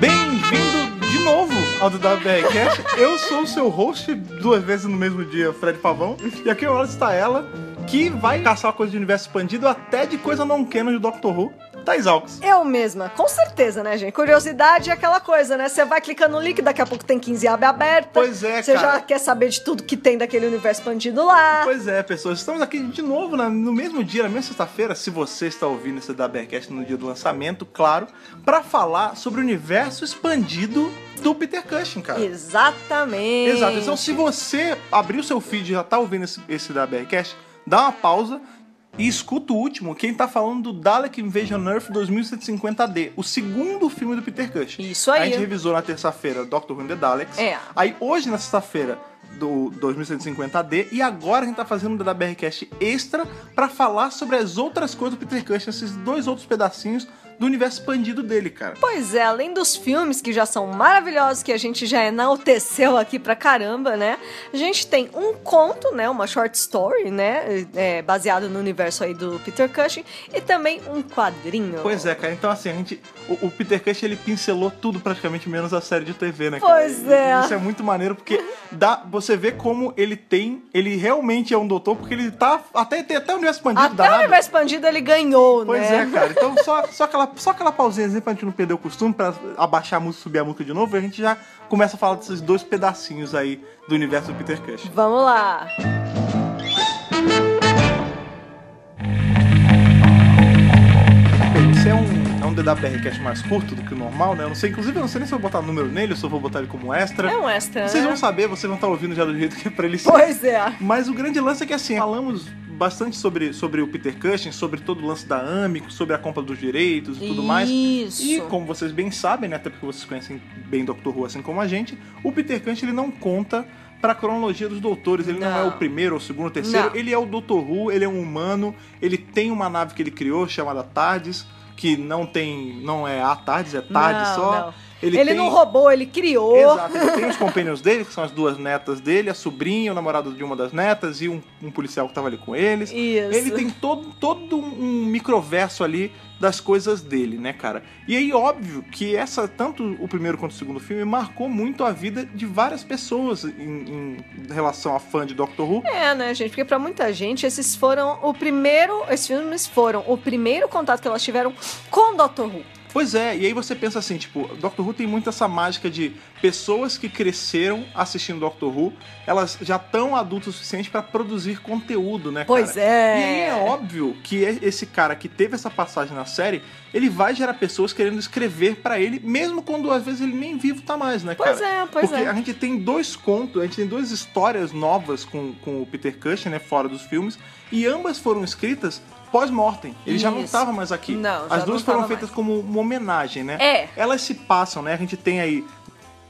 Bem-vindo de novo ao do. Eu sou o seu host duas vezes no mesmo dia, Fred Pavão. E aqui agora está ela, que vai caçar coisa de universo expandido até de coisa não canon de Doctor Who. Thais Alves. Eu mesma, com certeza, né, gente? Curiosidade é aquela coisa, né? Você vai clicando no link, daqui a pouco tem 15 abas abertas. Pois é, Você já quer saber de tudo que tem daquele universo expandido lá. Pois é, pessoas, estamos aqui de novo na- no mesmo dia, na mesma sexta-feira, se você está ouvindo esse WBRCast no dia do lançamento, claro, para falar sobre o universo expandido do Peter Cushing, cara. Exatamente. Exato. Então, se você abrir o seu feed e já tá ouvindo esse, esse da BRCast, dá uma pausa e escuta o último. Quem tá falando do Dalek Invasion Earth 2150D, o segundo filme do Peter Cushing. Isso aí. A gente revisou na terça-feira Doctor Who and the Daleks. É. Aí hoje, na sexta-feira, do 2150D. E agora a gente tá fazendo um da BRCast extra pra falar sobre as outras coisas do Peter Cushing, esses dois outros pedacinhos do universo expandido dele, cara. Pois é, além dos filmes que já são maravilhosos, que a gente já enalteceu aqui pra caramba, né? A gente tem um conto, né? Uma short story, né? É, baseado no universo aí do Peter Cushing. E também um quadrinho. Pois é, cara. Então, assim, a gente. O, o Peter Cushing ele pincelou tudo praticamente, menos a série de TV, né, cara? Pois é. Isso é muito maneiro, porque dá, você vê como ele tem. Ele realmente é um doutor, porque ele tá. Até tem até o universo expandido Até o universo expandido ele ganhou, Pois né? é, cara. Então, só, só, aquela, só aquela pausinha pra gente não perder o costume, pra abaixar a música, subir a música de novo, e a gente já começa a falar desses dois pedacinhos aí do universo do Peter Cushing. Vamos lá. Esse é um, um DWRcast mais curto do que o normal, né? Eu não sei, inclusive, eu não sei nem se eu vou botar número nele ou se eu vou botar ele como extra. É um extra, Vocês né? vão saber, vocês vão estar ouvindo já do jeito que é pra ele ser. Pois é. Mas o grande lance é que assim, falamos bastante sobre, sobre o Peter Cushing, sobre todo o lance da Amico, sobre a compra dos direitos e tudo mais. Isso. E como vocês bem sabem, né, até porque vocês conhecem bem Doctor Who assim como a gente, o Peter Cushing ele não conta pra cronologia dos doutores, ele não, Não. é o primeiro, o segundo, o terceiro, Não. ele é o Doutor Who, ele é um humano, ele tem uma nave que ele criou chamada TARDIS, que não tem, não é a TARDIS, é TARDIS Não, só. não. Ele, Ele, tem... não roubou, ele criou. Exato, ele tem os companions dele, que são as duas netas dele, a sobrinha, o namorado de uma das netas e um, um policial que tava ali com eles. Isso. Ele tem todo, todo um microverso ali das coisas dele, né, cara? E aí, óbvio que essa, tanto o primeiro quanto o segundo filme, marcou muito a vida de várias pessoas em, em relação a fã de Doctor Who. É, né, gente? Porque pra muita gente, esses foram o primeiro. Esses filmes foram o primeiro contato que elas tiveram com Dr. Who. Pois é, e aí você pensa assim, tipo, Doctor Who tem muito essa mágica de pessoas que cresceram assistindo Doctor Who, elas já estão adultas o suficiente pra produzir conteúdo, né, Pois cara? é. E aí é óbvio que é- esse cara que teve essa passagem na série, ele vai gerar pessoas querendo escrever pra ele, mesmo quando às vezes ele nem vivo tá mais, né, Pois cara? é, pois Porque é. a gente tem dois contos, a gente tem duas histórias novas com, com o Peter Cushing, né, fora dos filmes, e ambas foram escritas pós-mortem. Ele já não estava mais aqui. Não, As duas foram feitas mais. como uma homenagem, né? É. Elas se passam, né? A gente tem aí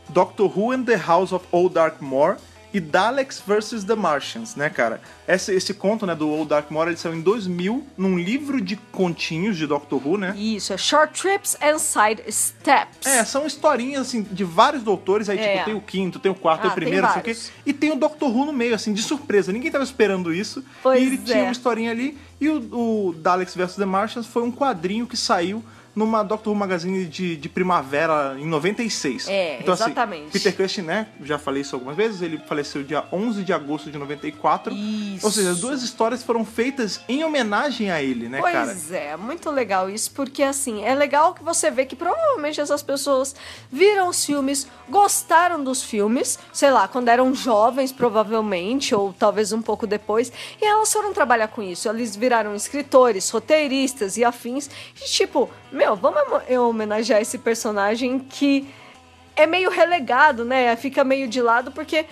Doctor Who and the House of Old Darkmore e Daleks vs. The Martians, né, cara? Esse, esse conto, né, do Old Darkmore, ele saiu em 2000 num livro de continhos de Doctor Who, né? Isso, é Short Trips and Side Steps. É, são historinhas, assim, de vários doutores. Aí, É. tipo, tem o quinto, tem o quarto, tem Ah, o primeiro, tem não sei o quê. E tem o Doctor Who no meio, assim, de surpresa. Ninguém tava esperando isso. Pois e ele tinha é. uma historinha ali. E o, o Daleks vs. The Martians foi um quadrinho que saiu numa Doctor Who Magazine de, de primavera em 96. É, então, assim, exatamente. Peter Cushing, né, já falei isso algumas vezes, ele faleceu dia 11 de agosto de 94. Isso. Ou seja, as duas histórias foram feitas em homenagem a ele, né, Pois cara? é, muito legal isso, porque assim, é legal que você vê que provavelmente essas pessoas viram os filmes, gostaram dos filmes, sei lá, quando eram jovens, provavelmente, ou talvez um pouco depois, e elas foram trabalhar com isso. Eles viraram escritores, roteiristas e afins, e tipo, meu, vamos homo- homenagear esse personagem que é meio relegado, né? Fica meio de lado porque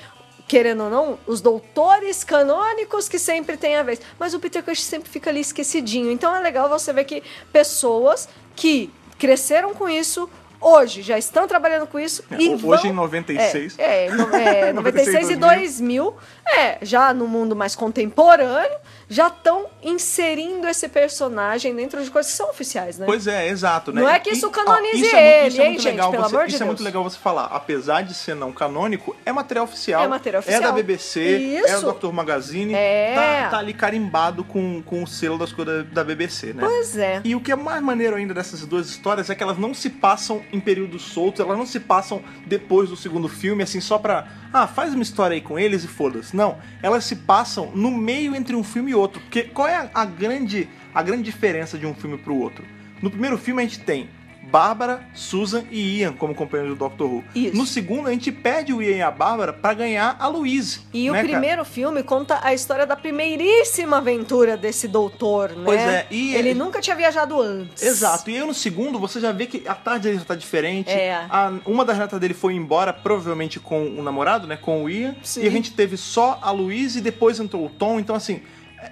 querendo ou não, os doutores canônicos que sempre tem a vez. Mas o Peter Cushing sempre fica ali esquecidinho. Então é legal você ver que pessoas que cresceram com isso hoje já estão trabalhando com isso É, e hoje vão... em 96. É, é, no- é 96 e 2000, é, já no mundo mais contemporâneo, já estão inserindo esse personagem dentro de coisas que são oficiais, né? Pois é, exato, né? Não é que isso ó, canonize isso é ele, isso é hein, muito gente, legal pelo você- amor de Isso é Deus. muito legal você falar. Apesar de ser não canônico, é material oficial. É material É da oficial. BBC, Isso. é do Dr. Magazine. É. Tá, tá ali carimbado com, com o selo das coisas da, da BBC, né? Pois é. E o que é mais maneiro ainda dessas duas histórias é que elas não se passam em períodos soltos, elas não se passam depois do segundo filme, assim, só pra. Ah, faz uma história aí com eles e foda-se. Não. Elas se passam no meio entre um filme e outro. Porque qual é a, grande, a grande diferença de um filme pro outro? No primeiro filme a gente tem Bárbara, Susan e Ian como companheiros do Doctor Who. Isso. No segundo, a gente pede o Ian e a Bárbara pra ganhar a Louise. E né, o cara? primeiro filme conta a história da primeiríssima aventura desse doutor, né? Pois é, e ele ele- nunca tinha viajado antes. Exato, e aí no segundo você já vê que a tarde dele já tá diferente. É. A- uma das netas dele foi embora, provavelmente com o namorado, né? Com o Ian. Sim. E a gente teve só a Louise e depois entrou o Tom. Então, assim,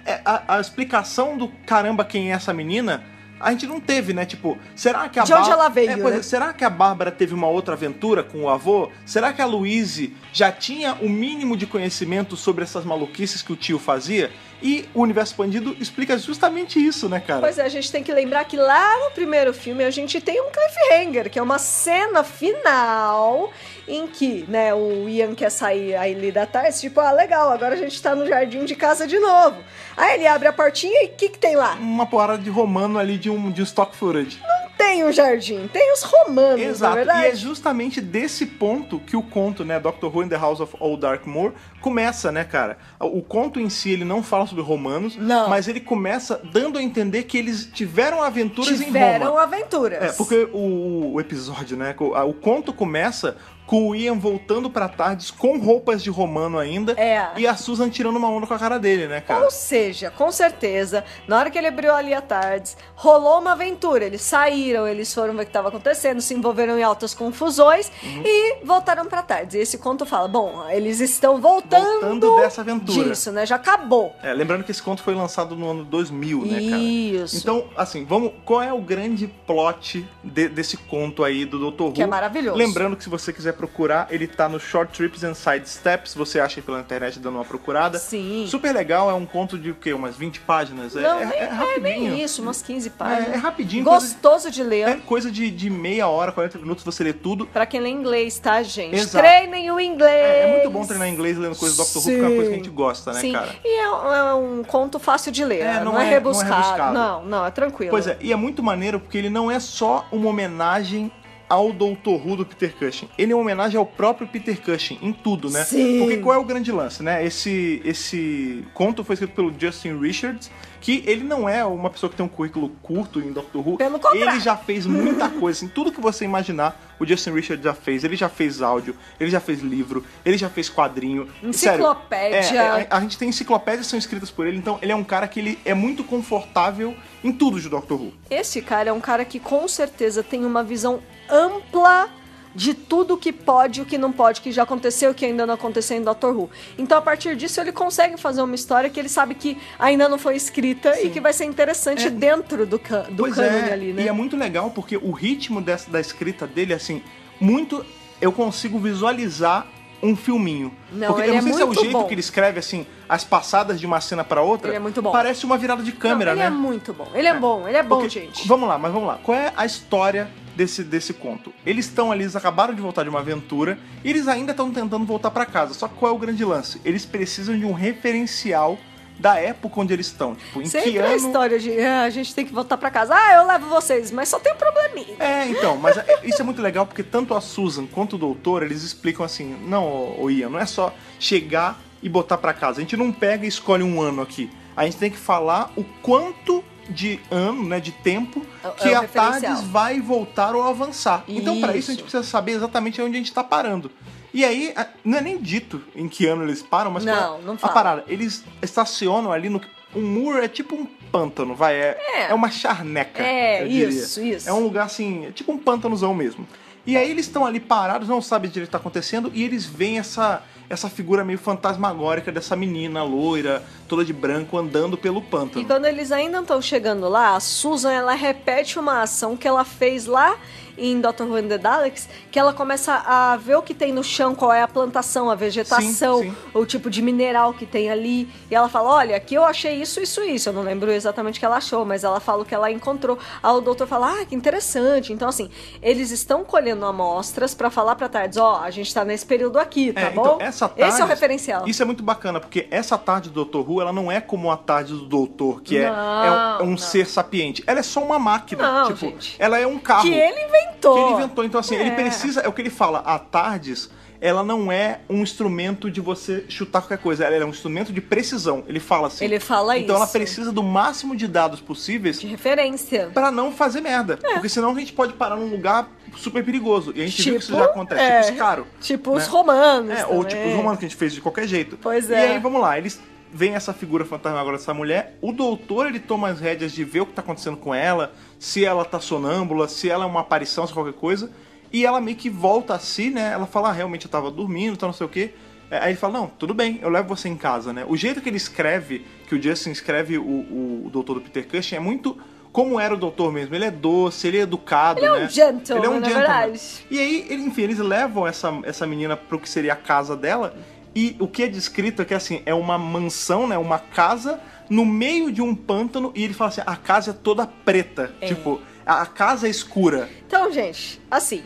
é- a, a explicação do caramba quem é essa menina. A gente não teve, né? Tipo, será que a De onde ela veio, É, é, né? será que a Bárbara teve uma outra aventura com o avô? Será que a Louise já tinha o mínimo de conhecimento sobre essas maluquices que o tio fazia? E o Universo Expandido explica justamente isso, né, cara? Pois é, a gente tem que lembrar que lá no primeiro filme a gente tem um cliffhanger, que é uma cena final em que, né, o Ian quer sair aí ali da tarde, tipo, ah, legal, agora a gente tá no jardim de casa de novo. Aí ele abre a portinha e o que que tem lá? uma porrada de romano ali de um, de um stock footage. Não tem o jardim, tem os romanos, na Exato. verdade. E é justamente desse ponto que o conto, né, Doctor Who in the House of Old Darkmoor, começa, né, cara? O conto em si, ele não fala sobre romanos, Não. mas ele começa dando a entender que eles tiveram aventuras em Tiveram Roma. aventuras. É, porque o, o episódio, né, o conto começa com o Ian voltando pra tardes com roupas de romano ainda É. e a Susan tirando uma onda com a cara dele, né, cara? Ou seja, com certeza, na hora que ele abriu ali a tardes, rolou uma aventura. Eles saíram, eles foram ver o que estava acontecendo, se envolveram em altas confusões Uhum. e voltaram pra tardes. E esse conto fala: bom, eles estão voltando, Voltando dessa aventura. disso, né? Já acabou. É, lembrando que esse conto foi lançado no ano 2000, né, cara? Isso. Então, assim, vamos. Qual é o grande plot de- desse conto aí do Dr. Who? Que é maravilhoso. Lembrando que se você quiser procurar, ele tá no Short Trips and Side Steps. Você acha pela internet dando uma procurada. Sim. Super legal, é um conto de o quê? Umas 20 páginas? É- Não, é, nem, é é rapidinho. nem isso, umas 15 páginas. É, é rapidinho. coisa de- Gostoso de ler. É coisa de, de meia hora, 40 minutos, você lê tudo. Pra quem lê inglês, tá, gente? Exato. Treinem o inglês. É, é muito bom treinar inglês lendo coisas do Dr. Who, porque é uma coisa que a gente gosta, né, Sim. cara? E é, um- é conto fácil de ler. É, não, não é, é- rebuscado. não é rebuscado. Não, não, é tranquilo. Pois é, e é muito maneiro porque ele não é só uma homenagem ao Doutor Who do Peter Cushing. Ele é uma homenagem ao próprio Peter Cushing em tudo, né? Sim. Porque qual é o grande lance, né? Esse, esse conto foi escrito pelo Justin Richards, que ele não é uma pessoa que tem um currículo curto em Doctor Who. Pelo contrário. Ele já fez muita coisa, assim, tudo que você imaginar, o Justin Richards já fez. Ele já fez áudio, ele já fez livro, ele já fez quadrinho. Sério, Enciclopédia. é, é, a, a gente tem enciclopédias que são escritas por ele, então ele é um cara que ele é muito confortável em tudo de Doctor Who. Esse cara é um cara que com certeza tem uma visão ampla de tudo que pode e o que não pode, que já aconteceu e que ainda não aconteceu em Doctor Who. Então, a partir disso, ele consegue fazer uma história que ele sabe que ainda não foi escrita e que vai ser interessante É. dentro do, can do cânone é, ali, né? E é muito legal porque o ritmo dessa, da escrita dele, assim, muito. Eu consigo visualizar um filminho. Não, porque ele eu não é sei se é o jeito bom. que ele escreve, assim, as passadas de uma cena pra outra. Ele é muito bom. Parece uma virada de câmera, Não, ele né? é muito bom. Ele é, bom, ele é bom, Porque- gente. Vamos lá, mas vamos lá. Qual é a história desse, desse conto? Eles estão ali, eles acabaram de voltar de uma aventura e eles ainda estão tentando voltar pra casa. Só que qual é o grande lance? Eles precisam de um referencial da época onde eles estão. Tipo, em que Sempre a ano. história de ah, a gente tem que voltar pra casa. Ah, eu levo vocês, mas só tem um probleminha. É, então, mas é- isso é muito legal porque tanto a Susan quanto o doutor, eles explicam assim: não, ô Ian, não é só chegar e botar pra casa. A gente não pega e escolhe um ano aqui. A gente tem que falar o quanto de ano, né, de tempo É- que é a. Tardes vai voltar ou avançar. Então, pra isso a Isso. gente precisa saber exatamente onde a gente tá parando. E aí, não é nem dito em que ano eles param, mas Não, não a parada. Eles estacionam ali no. Um muro é tipo um pântano, vai. É, É. é uma charneca. É, isso, isso. É um lugar assim, é tipo um pântanozão mesmo. E aí eles estão ali parados, não sabem direito o que tá acontecendo, e eles veem essa, essa figura meio fantasmagórica dessa menina loira, toda de branco, andando pelo pântano. E quando eles ainda estão chegando lá, a Susan ela repete uma ação que ela fez lá em Doctor Who and the Daleks, que ela começa a ver o que tem no chão, qual é a plantação, a vegetação, Sim, sim. o tipo de mineral que tem ali. E ela fala: Olha, aqui eu achei isso, isso, isso. Eu não lembro exatamente o que ela achou, mas ela fala o que ela encontrou. Aí o doutor fala: Ah, que interessante. Então, assim, eles estão colhendo amostras pra falar pra tardes: Ó, a gente tá nesse período aqui, tá É, bom? então, essa Esse é o tarde- referencial. Isso é muito bacana, porque essa tarde do Dr. Who, ela não é como a tarde do Doutor, que é, Não, é um, é um ser sapiente. Ela é só uma máquina. Não, tipo, gente. ela é um carro. Que ele inventou. Que ele inventou. Então, assim, ele É. precisa. É o que ele fala. A Tardes, ela não é um instrumento de você chutar qualquer coisa. Ela é um instrumento de precisão. Ele fala assim. Ele fala Então ela isso. precisa do máximo de dados possíveis De referência. Pra não fazer merda. É. Porque senão a gente pode parar num lugar super perigoso. E a gente viu que isso Tipo, já acontece. é, Tipo Scaro. Tipo os né? romanos. É, ou também. tipo os romanos que a gente fez de qualquer jeito. Pois E é. aí, vamos lá, eles veem essa figura fantasma agora dessa mulher. O doutor, ele toma as rédeas de ver o que tá acontecendo com ela, se ela tá sonâmbula, se ela é uma aparição, se qualquer coisa. E ela meio que volta a si, né? Ela fala, ah, realmente eu tava dormindo, tá não sei o quê. É, Aí ele fala, não, tudo bem, eu levo você em casa, né? O jeito que ele escreve, que o Justin escreve o, o, o doutor do Peter Cushing é muito como era o doutor mesmo. Ele é doce, ele é educado, Ele é um né? gentleman, Ele é um gentleman. verdade. E aí, ele- enfim, eles levam essa, essa menina pro que seria a casa dela. E o que é descrito é que, assim, é uma mansão, né? Uma casa no meio de um pântano. E ele fala assim, a casa é toda preta. É. Tipo, a a casa é escura. Então, gente, assim.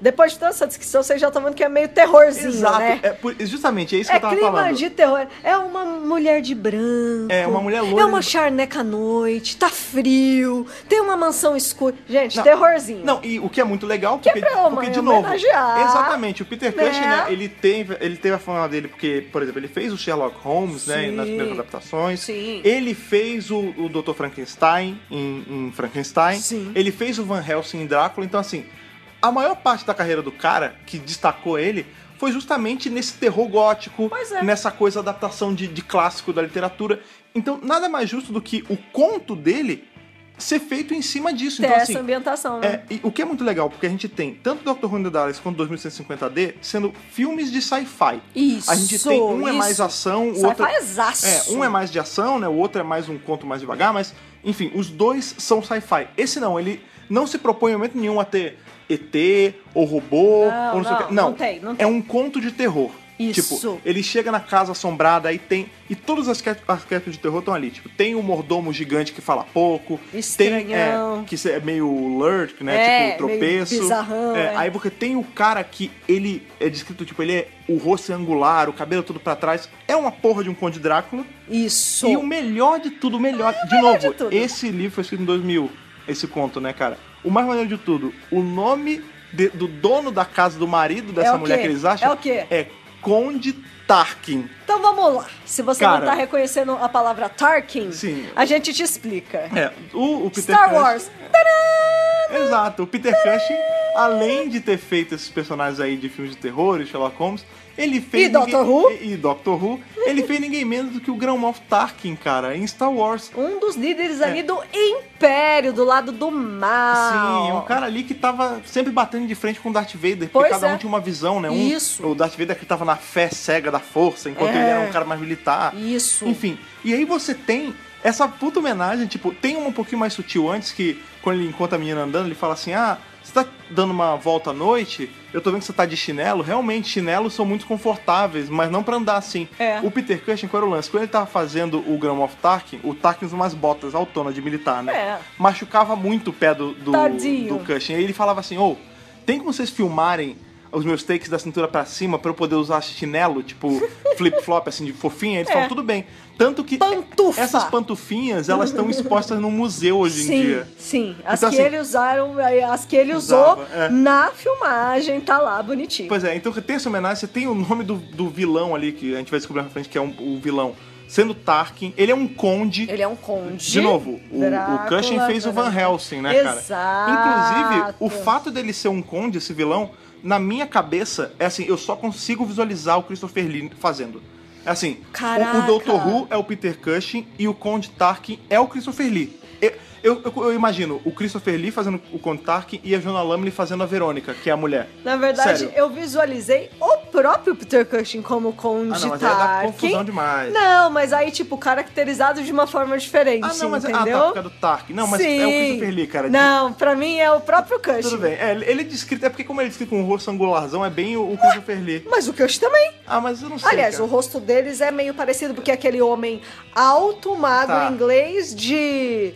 Depois de toda essa descrição, vocês já estão vendo que é meio terrorzinho, Exato. né? É por- justamente, é isso É que eu tava clima falando. de terror. É uma mulher de branco. É, uma mulher loira É uma charneca à noite. Tá frio. Tem uma mansão escura. Gente, Não, terrorzinho. Não, e o que é muito legal, Que é porque, pra porque de novo. Exatamente, o Peter né? Cushing, né, ele, teve, ele teve a fama dele porque, por exemplo, ele fez o Sherlock Holmes, né, Sim. nas primeiras adaptações. Sim. Ele fez o, o Dr. Frankenstein em, em Frankenstein. Sim. Ele fez o Van Helsing em Drácula. Então, assim, a maior parte da carreira do cara, que destacou ele, foi justamente nesse terror gótico, Pois é. nessa coisa adaptação de, de clássico da literatura. Então, nada mais justo do que o conto dele ser feito em cima disso. Ter Então, essa assim, ambientação, né? é, e o que é muito legal, porque a gente tem tanto Dr. Who the Daleks quanto 2150D sendo filmes de sci-fi. Isso, A gente tem um é mais isso. ação, o Sci-fi outro é zaço. é, um é mais de ação, né? O outro é mais um conto mais devagar, mas enfim, os dois são sci-fi. Esse não, ele não se propõe em momento nenhum a ter ET ou robô Não, ou não sei o que. Não, não tem, não tem. é um conto de terror. Isso. Tipo, ele chega na casa assombrada, aí tem. E todos os arquétipos de terror estão ali. Tipo, tem o mordomo gigante que fala pouco. Tem, Estranhão. é, que é meio lurk, né? É, tipo, meio tropeço. bizarrão, É, é. Aí porque tem o cara que ele é descrito, tipo, ele é o rosto é angular, o cabelo todo pra trás. É uma porra de um Conde Drácula. Isso. E o melhor de tudo, o melhor. de novo, de esse livro foi escrito em 2000, esse conto, né, cara? O mais maneiro de tudo, o nome de- do dono da casa do marido dessa É mulher que eles acham É o quê? é Conde Tarkin. Então vamos lá. Se você Cara. não tá reconhecendo a palavra Tarkin, Sim. a gente te explica. É, o, o Peter Star Wars. Exato, o Peter Cushing, além de ter feito esses personagens aí de filmes de terror e Sherlock Holmes, ele fez. E Doctor ninguém- Who? E, e Doctor Who, ele fez ninguém menos do que o Grão Moff Tarkin, cara, em Star Wars. Um dos líderes ali do Império, do lado do mal. Sim, um cara ali que tava sempre batendo de frente com o Darth Vader, porque Pois cada é. um tinha uma visão, né? Um, Isso. O Darth Vader que tava na fé cega da força, enquanto É. ele era um cara mais militar. Isso. Enfim, e aí você tem essa puta homenagem, tipo, tem uma um pouquinho mais sutil antes que, quando ele encontra a menina andando, ele fala assim, ah, você tá dando uma volta à noite, eu tô vendo que você tá de chinelo, realmente, chinelos são muito confortáveis, mas não pra andar assim. É. O Peter Cushing, qual era o lance? Quando ele tava fazendo o Graham of Tarkin, o Tarkin usa umas botas autonas de militar, né? É. Machucava muito o pé do, do, Tadinho. do Cushing. Aí ele falava assim, ô, tem como vocês filmarem os meus takes da cintura pra cima pra eu poder usar chinelo, tipo flip-flop, assim, de fofinha? Ele É. falou, tudo bem. Tanto que Pantufa. essas pantufinhas, elas estão expostas no museu hoje sim, em dia. sim. As Então, que assim, ele usaram, as que ele Usava, usou é. na filmagem, tá lá bonitinho. Pois é, então tem essa homenagem, você tem o nome do, do vilão ali, que a gente vai descobrir na frente que é um, o vilão, sendo Tarkin. Ele é um conde. Ele é um conde. De novo, o, o Cushing fez o Van Helsing, né, cara? Exato. Inclusive, o fato dele ser um conde, esse vilão, na minha cabeça, é assim, eu só consigo visualizar o Christopher Lee fazendo. É assim, o, Caraca. o Dr. Who é o Peter Cushing e o Conde Tarkin é o Christopher Lee. Eu- Eu, eu, eu imagino o Christopher Lee fazendo o Conde Tarkin e a Jonah Lumley fazendo a Verônica, que é a mulher. Na verdade, Sério. eu visualizei o próprio Peter Cushing como Conde Ah, não, mas Tarkin. confusão demais. Não, mas aí, tipo, caracterizado de uma forma diferente, Ah, não, mas entendeu? ah, tá, do Tarkin. Não, mas Sim. é o Christopher Lee, cara. Não, pra mim é o próprio Cushing. Tudo bem. É, ele é descrito. É porque, como ele é descrito com um rosto angularzão, é bem o, o Christopher Lee. Mas o Cushing também. Ah, mas eu não sei. Aliás, cara. o rosto deles é meio parecido, porque é aquele homem alto, magro, Tá. inglês, de...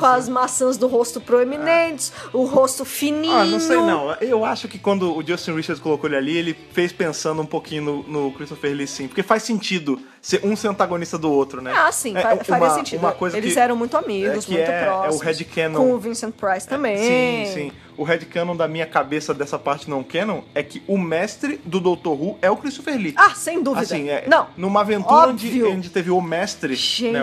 Com as maçãs do rosto proeminentes, o rosto fininho. Ah, não sei não. Eu acho que quando o Justin Richards colocou ele ali, ele fez pensando um pouquinho no, no Christopher Lee, sim. Porque faz sentido ser um ser antagonista do outro, né? Ah, sim, É, fa- uma- faria sentido. Uma coisa Eles que, eram muito amigos, é, que muito é- é o próximos. headcanon. Com o Vincent Price também. Sim, sim. O headcanon da minha cabeça dessa parte não canon é que o mestre do Dr. Who é o Christopher Lee. Ah, sem dúvida. Assim, é, Não. numa aventura onde, onde teve o mestre. Gente, né,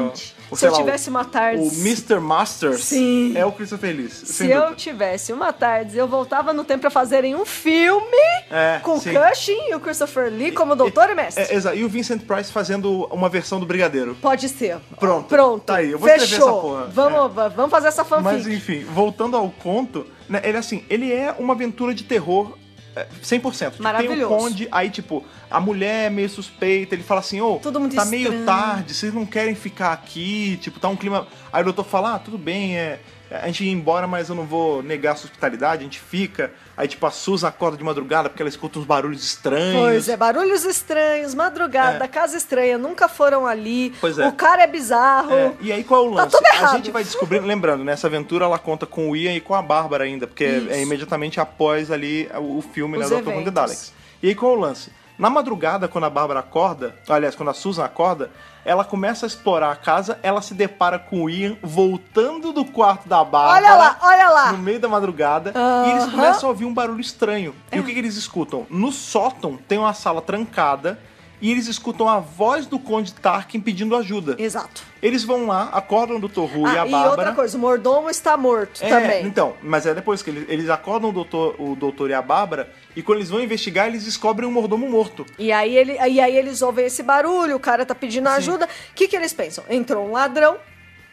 o- se eu lá, tivesse uma tarde. O Mr. Masters Sim. é o Christopher Lee. Se sem eu dúvida. tivesse uma tarde, eu voltava no tempo pra fazerem um filme É, com sim. Cushing e o Christopher Lee como doutor e mestre. É, exato. E o Vincent Price fazendo uma versão do Brigadeiro. Pode ser. Pronto. Pronto. Tá aí, eu vou escrever Fechou. essa porra. Vamos, va- vamos fazer essa fanfic. Mas enfim, voltando ao conto, né, ele assim, ele é uma aventura de terror é, 100%. Tem o Maravilhoso. conde, aí tipo, a mulher é meio suspeita, ele fala assim, ô, muito tá meio estranho. tarde, vocês não querem ficar aqui, tipo, tá um clima... Aí o doutor fala, ah, tudo bem, é... A gente ia embora, mas eu não vou negar a sua hospitalidade, a gente fica. Aí, tipo, a Susan acorda de madrugada porque ela escuta uns barulhos estranhos. Pois é, barulhos estranhos, madrugada, É. casa estranha, nunca foram ali. Pois é. O cara é bizarro. É, e aí qual é o Tá lance? tudo a errado. gente vai descobrindo, lembrando, nessa aventura ela conta com o Ian e com a Bárbara ainda, porque é- Isso. é imediatamente após ali o, filme, né, Os do Dr. Who Daleks. E aí qual é o lance? Na madrugada, quando a Bárbara acorda, aliás, quando a Susan acorda, ela começa a explorar a casa, ela se depara com o Ian voltando do quarto da Bárbara. Olha lá, olha lá. No meio da madrugada, e eles começam a ouvir um barulho estranho. E o que, que eles escutam? No sótão tem uma sala trancada e eles escutam a voz do Conde Tarkin pedindo ajuda. Exato. Eles vão lá, acordam o Dr. Who e Ah, a e Bárbara. outra coisa, o mordomo está morto É, também. Então, mas é depois que eles, eles acordam o doutor, o doutor e a Bárbara, e quando eles vão investigar, eles descobrem um mordomo morto. E aí, ele, e aí eles ouvem esse barulho, o cara tá pedindo ajuda. O que, que eles pensam? Entrou um ladrão,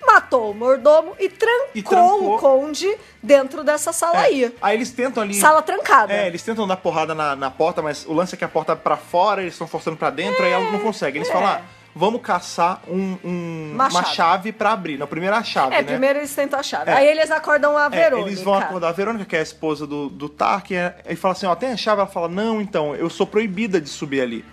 matou o mordomo e trancou, E trancou. o conde dentro dessa sala aí. Aí eles tentam ali. Sala trancada. É, eles tentam dar porrada na, na porta, mas o lance é que a porta é pra fora, eles estão forçando pra dentro, aí ela não consegue. Eles é. falam, ah, vamos caçar um, um- Uma uma chave. chave pra abrir. Na primeira chave, É, né? primeiro eles tentam a chave. É. Aí eles acordam a É, Verônica. eles vão acordar a Verônica, que é a esposa do, do é, e fala assim, ó, tem a chave? Ela fala, não, então, eu sou proibida de subir ali.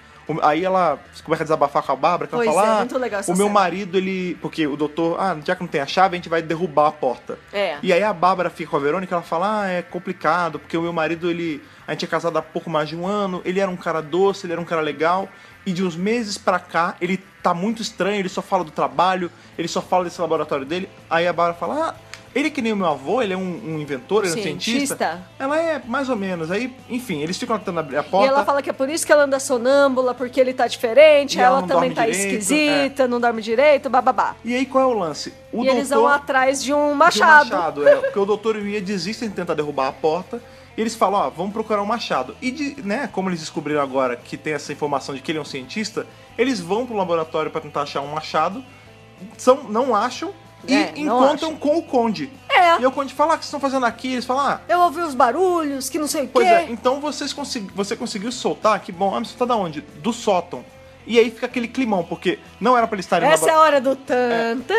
Aí ela começa a desabafar com a Bárbara, que ela Pois fala, é, ah, muito legal essa o meu cena. marido, ele... Porque o doutor, ah, já que não tem a chave, a gente vai derrubar a porta. É. E aí a Bárbara fica com a Verônica, ela fala, ah, é complicado, porque o meu marido, ele... A gente é casado há pouco mais de um ano, ele era um cara doce, ele era um cara legal, e de uns meses pra cá, ele tá muito estranho, ele só fala do trabalho, ele só fala desse laboratório dele. Aí a Bárbara fala, ah, ele é que nem o meu avô, ele é um, um inventor, ele é um cientista. Cientista. Ela é mais ou menos. Aí, enfim, eles ficam tentando abrir a E porta. ela fala que é por isso que ela anda sonâmbula, porque ele tá diferente, E ela ela, também tá direito, esquisita, não dorme direito, bababá. E aí qual é o lance? O e eles vão doutor- atrás de um de um machado. machado, é. Porque o doutor e o Ia desistem de tentar derrubar a porta. E eles falam, ó, vamos procurar um machado. E, de, né, como eles descobriram agora que tem essa informação de que ele é um cientista, eles vão pro laboratório pra tentar achar um machado, são, não acham, e É, encontram com o Conde. É. E o Conde fala, ah, o que vocês estão fazendo aqui? Eles falam, ah, Eu ouvi os barulhos, que não sei o Pois quê. é, então vocês consegui, você conseguiu soltar, que bom, ah, mas você tá da onde? Do sótão. E aí fica aquele climão, porque não era pra eles estarem Essa é a hora do tan, tan,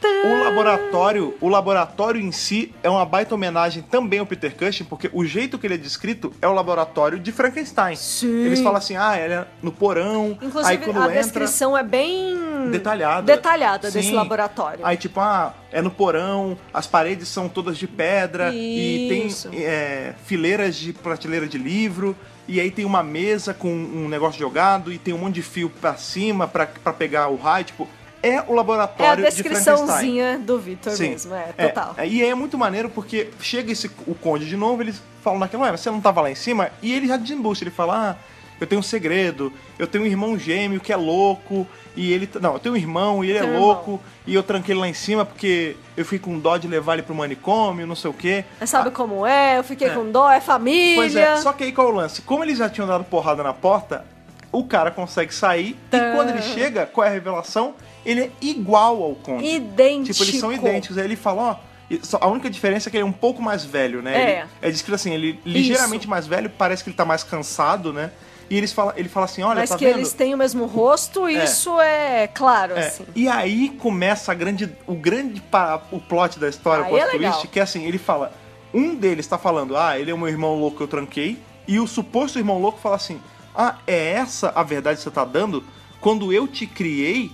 tan. O laboratório, o laboratório em si é uma baita homenagem também ao Peter Cushing, porque o jeito que ele é descrito é o laboratório de Frankenstein. Sim. Eles falam assim, ah, ele é no porão, aí Inclusive, quando a entra... descrição é bem Detalhada. detalhada desse Sim. laboratório. Aí, tipo, ah, é no porão, as paredes são todas de pedra e Isso. tem é, fileiras de prateleira de livro. E aí tem uma mesa com um negócio jogado e tem um monte de fio pra cima pra, pra pegar o raio. Tipo, é o é a laboratório de descriçãozinha do Victor Sim. mesmo, é, total. É, e é muito maneiro porque chega esse, o conde de novo, eles falam naquela, ué, mas você não tava lá em cima? E ele já desembucha, ele fala, ah, eu tenho um segredo, eu tenho um irmão gêmeo que é louco, e ele. Não, eu tenho um irmão e ele é louco, e eu tranquei ele lá em cima porque eu fiquei com dó de levar ele pro manicômio, não sei o quê. Mas sabe como é? Eu fiquei É. com dó, é família. Pois é, só que aí qual é o lance? Como eles já tinham dado porrada na porta, o cara consegue sair, Tá. e quando ele chega, qual é a revelação? Ele é igual ao conde. Idêntico. Tipo, eles são idênticos. Aí ele fala, ó, A única diferença é que ele é um pouco mais velho, né? É. Ele, é descrito assim, ele ligeiramente mais velho, parece que ele tá mais cansado, né? E eles fala, ele fala assim, olha, Mas tá que vendo? eles têm o mesmo rosto, isso é claro, É, assim. E aí começa a grande, o grande o plot da história, o Aí plot é twist, que é assim, ele fala, um deles tá falando, ah, ele é o meu irmão louco que eu tranquei, e o suposto irmão louco fala assim, ah, é essa a verdade que você tá dando? Quando eu te criei,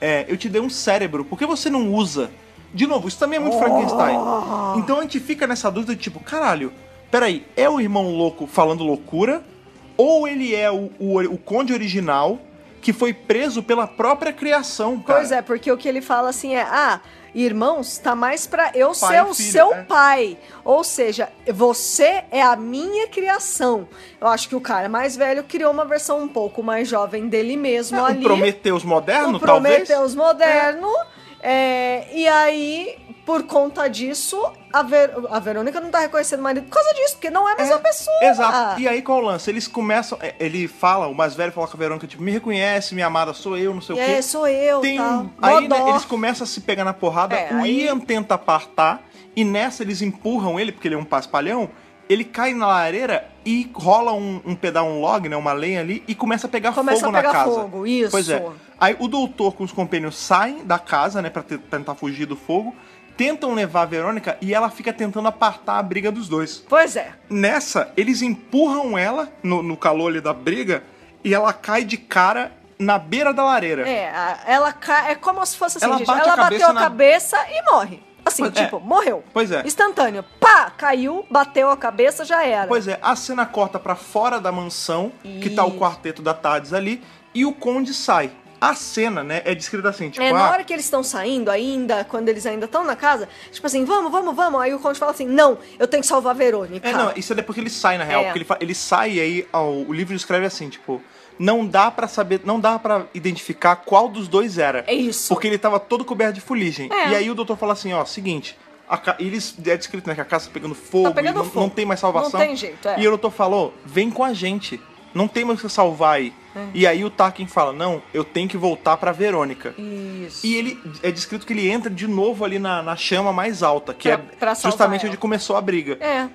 é, eu te dei um cérebro, por que você não usa? De novo, isso também é muito Frankenstein. Então a gente fica nessa dúvida de tipo, caralho, peraí, é o irmão louco falando loucura? Ou ele é o, o, o conde original que foi preso pela própria criação, cara? Pois é, porque o que ele fala assim é: ah, irmãos, tá mais pra eu Pai ser o filho, seu é. pai. Ou seja, você é a minha criação. Eu acho que o cara mais velho criou uma versão um pouco mais jovem dele mesmo É, ali. um Prometeus moderno, o talvez? Prometheus moderno. é, e aí, por conta disso, a, Ver- a Verônica não tá reconhecendo o marido por causa disso, porque não é a mesma pessoa. Exato. E aí qual o lance? Eles começam. é, Ele fala, o mais velho fala com a Verônica, tipo, me reconhece, minha amada, sou eu, não sei o É, quê. sou eu, Tem um- Aí né, eles começam a se pegar na porrada, É, o aí- Ian tenta apartar, e nessa eles empurram ele, porque ele é um paspalhão. Ele cai na lareira e rola um, um pedaço, um log, né? Uma lenha ali, e começa a pegar Começa fogo a pegar na casa. fogo, isso. Pois é. Aí o doutor com os companheiros saem da casa, né, pra te- tentar fugir do fogo, tentam levar a Verônica e ela fica tentando apartar a briga dos dois. Pois é. Nessa, eles empurram ela no, no calor ali da briga e ela cai de cara na beira da lareira. É, ela cai. É como se fosse assim, Ela gente. bate Ela a bateu a na- cabeça e morre. Assim, Pois é. tipo, morreu. Pois é. Instantâneo. Pá! Caiu, bateu a cabeça, já era. Pois é, a cena corta pra fora da mansão, que tá o Isso. quarteto da Tardes ali, e o conde sai. A cena, né, é descrita assim, tipo, É, ah, na hora que eles estão saindo ainda, quando eles ainda estão na casa, tipo assim, vamos, vamos, vamos. Aí o Conde fala assim, não, eu tenho que salvar a Verônica. É, não, isso é depois que ele sai, na real. É. Porque ele, ele sai e aí ó, o livro escreve assim, tipo, não dá pra saber, não dá para identificar qual dos dois era. É isso. Porque ele tava todo coberto de fuligem. É. E aí o doutor fala assim, ó, seguinte, a eles é descrito, né, que a casa tá pegando fogo, Tá pegando e não, fogo. não tem mais salvação. Não tem jeito, é. E o doutor falou, vem com a gente. Não tem mais o que salvar aí. É. E aí o Tarkin fala, não, eu tenho que voltar pra Verônica. Isso. E ele é descrito que ele entra de novo ali na, na chama mais alta, que Pra- é pra justamente ela. onde começou a briga. É.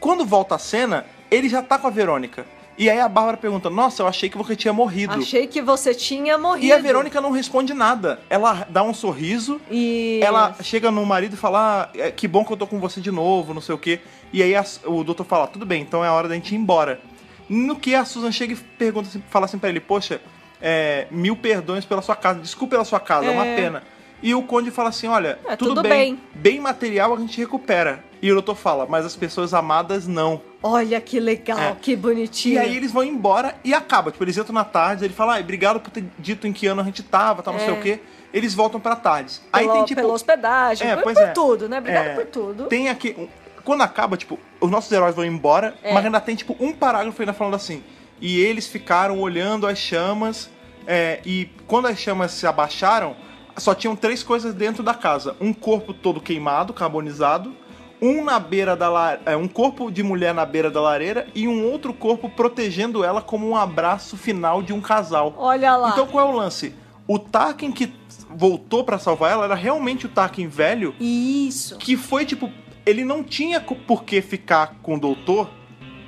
Quando volta a cena, ele já tá com a Verônica. E aí a Bárbara pergunta: Nossa, eu achei que você tinha morrido. Achei que você tinha morrido. E a Verônica não responde nada. Ela dá um sorriso, E... ela chega no marido e fala: ah, é, Que bom que eu tô com você de novo, não sei o quê. E aí a- o doutor fala: Tudo bem, então é hora da gente ir embora. No que a Susan chega e pergunta assim, fala assim pra ele: Poxa, é, mil perdões pela sua casa, desculpa pela sua casa, é, uma É. pena. E o Conde fala assim: Olha, É, tudo, tudo bem, bem. bem material a gente recupera. E o doutor fala: Mas as pessoas amadas não. Olha que legal, É. que bonitinho. E aí eles vão embora e acaba. Tipo, eles entram na tarde, ele fala, ai, obrigado por ter dito em que ano a gente tava, tal, não sei É. o quê. Eles voltam pra tardes. Pela, Aí tem tipo. pela hospedagem, É, por, pois por é. tudo, né? Obrigado é, por tudo. Tem aqui. um- Quando acaba, tipo, os nossos heróis vão embora, É. mas ainda tem, tipo, um parágrafo ainda falando assim. E eles ficaram olhando as chamas. é, e quando as chamas se abaixaram, só tinham três coisas dentro da casa: um corpo todo queimado, carbonizado. Um na beira da la... é, um corpo de mulher na beira da lareira e um outro corpo protegendo ela como um abraço final de um casal. Olha lá. Então qual é o lance? O Tarkin que voltou pra salvar ela era realmente o Tarkin velho Isso. que foi tipo, ele não tinha por que ficar com o doutor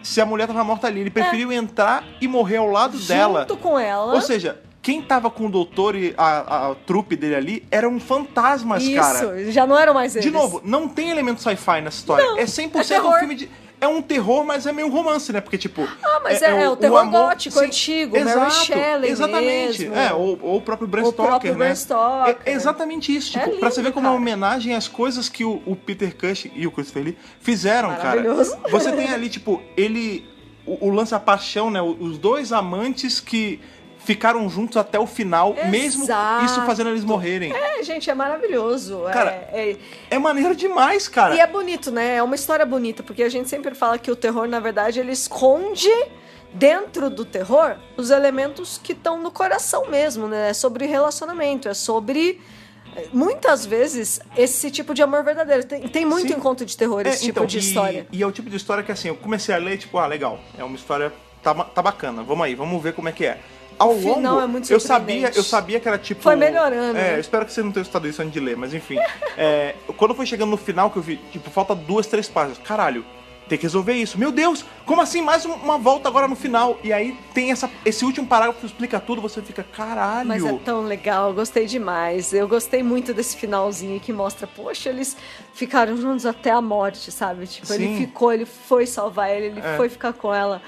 se a mulher tava morta ali. Ele preferiu entrar e morrer ao lado dela. É. Junto com ela. Ou seja, quem tava com o doutor e a, a, a trupe dele ali eram fantasmas, Isso, cara. já não eram mais eles. De novo, não tem elemento sci-fi nessa história. Não, é 100% é um filme de. É um terror, mas é meio romance, né? Porque, tipo. Ah, mas é, é o terror gótico, antigo, Mary Exato, Shelley Exatamente. mesmo. É, ou, ou o próprio Bram O Stoker, próprio né? Bram Stoker. É exatamente isso. É Tipo, pra lindo, você ver como é uma cara. homenagem às coisas que o, o Peter Cushing e o Christopher Lee fizeram, cara. Maravilhoso. Você tem ali, tipo, ele. O, o lance da paixão, né? Os dois amantes que ficaram juntos até o final, mesmo Exato. isso fazendo eles morrerem. É, gente, é maravilhoso. É- Cara, é, É maneiro demais, cara. E é bonito, né? É uma história bonita, porque a gente sempre fala que o terror, na verdade, ele esconde dentro do terror os elementos que estão no coração mesmo, né? É sobre relacionamento, é sobre. Muitas vezes, esse tipo de amor verdadeiro. Tem, tem muito Sim. encontro de terror, É, esse tipo então, de e- história. E é o tipo de história que assim, eu comecei a ler, tipo, ah, legal, é uma história, tá, tá bacana, vamos aí, vamos ver como é que é. Ao O final longo, é muito eu sabia, eu sabia que era tipo. Foi melhorando, É, né? eu espero que você não tenha estudado isso antes de ler, mas enfim. É, quando foi chegando no final que eu vi, tipo, falta duas, três páginas. Caralho, tem que resolver isso. Meu Deus, como assim? Mais um- uma volta agora no final. E aí tem essa, esse último parágrafo que explica tudo, você fica, caralho. Mas é tão legal, eu gostei demais. Eu gostei muito desse finalzinho que mostra, poxa, eles ficaram juntos até a morte, sabe? Tipo, ele Sim. ficou, ele foi salvar ele, ele É. foi ficar com ela.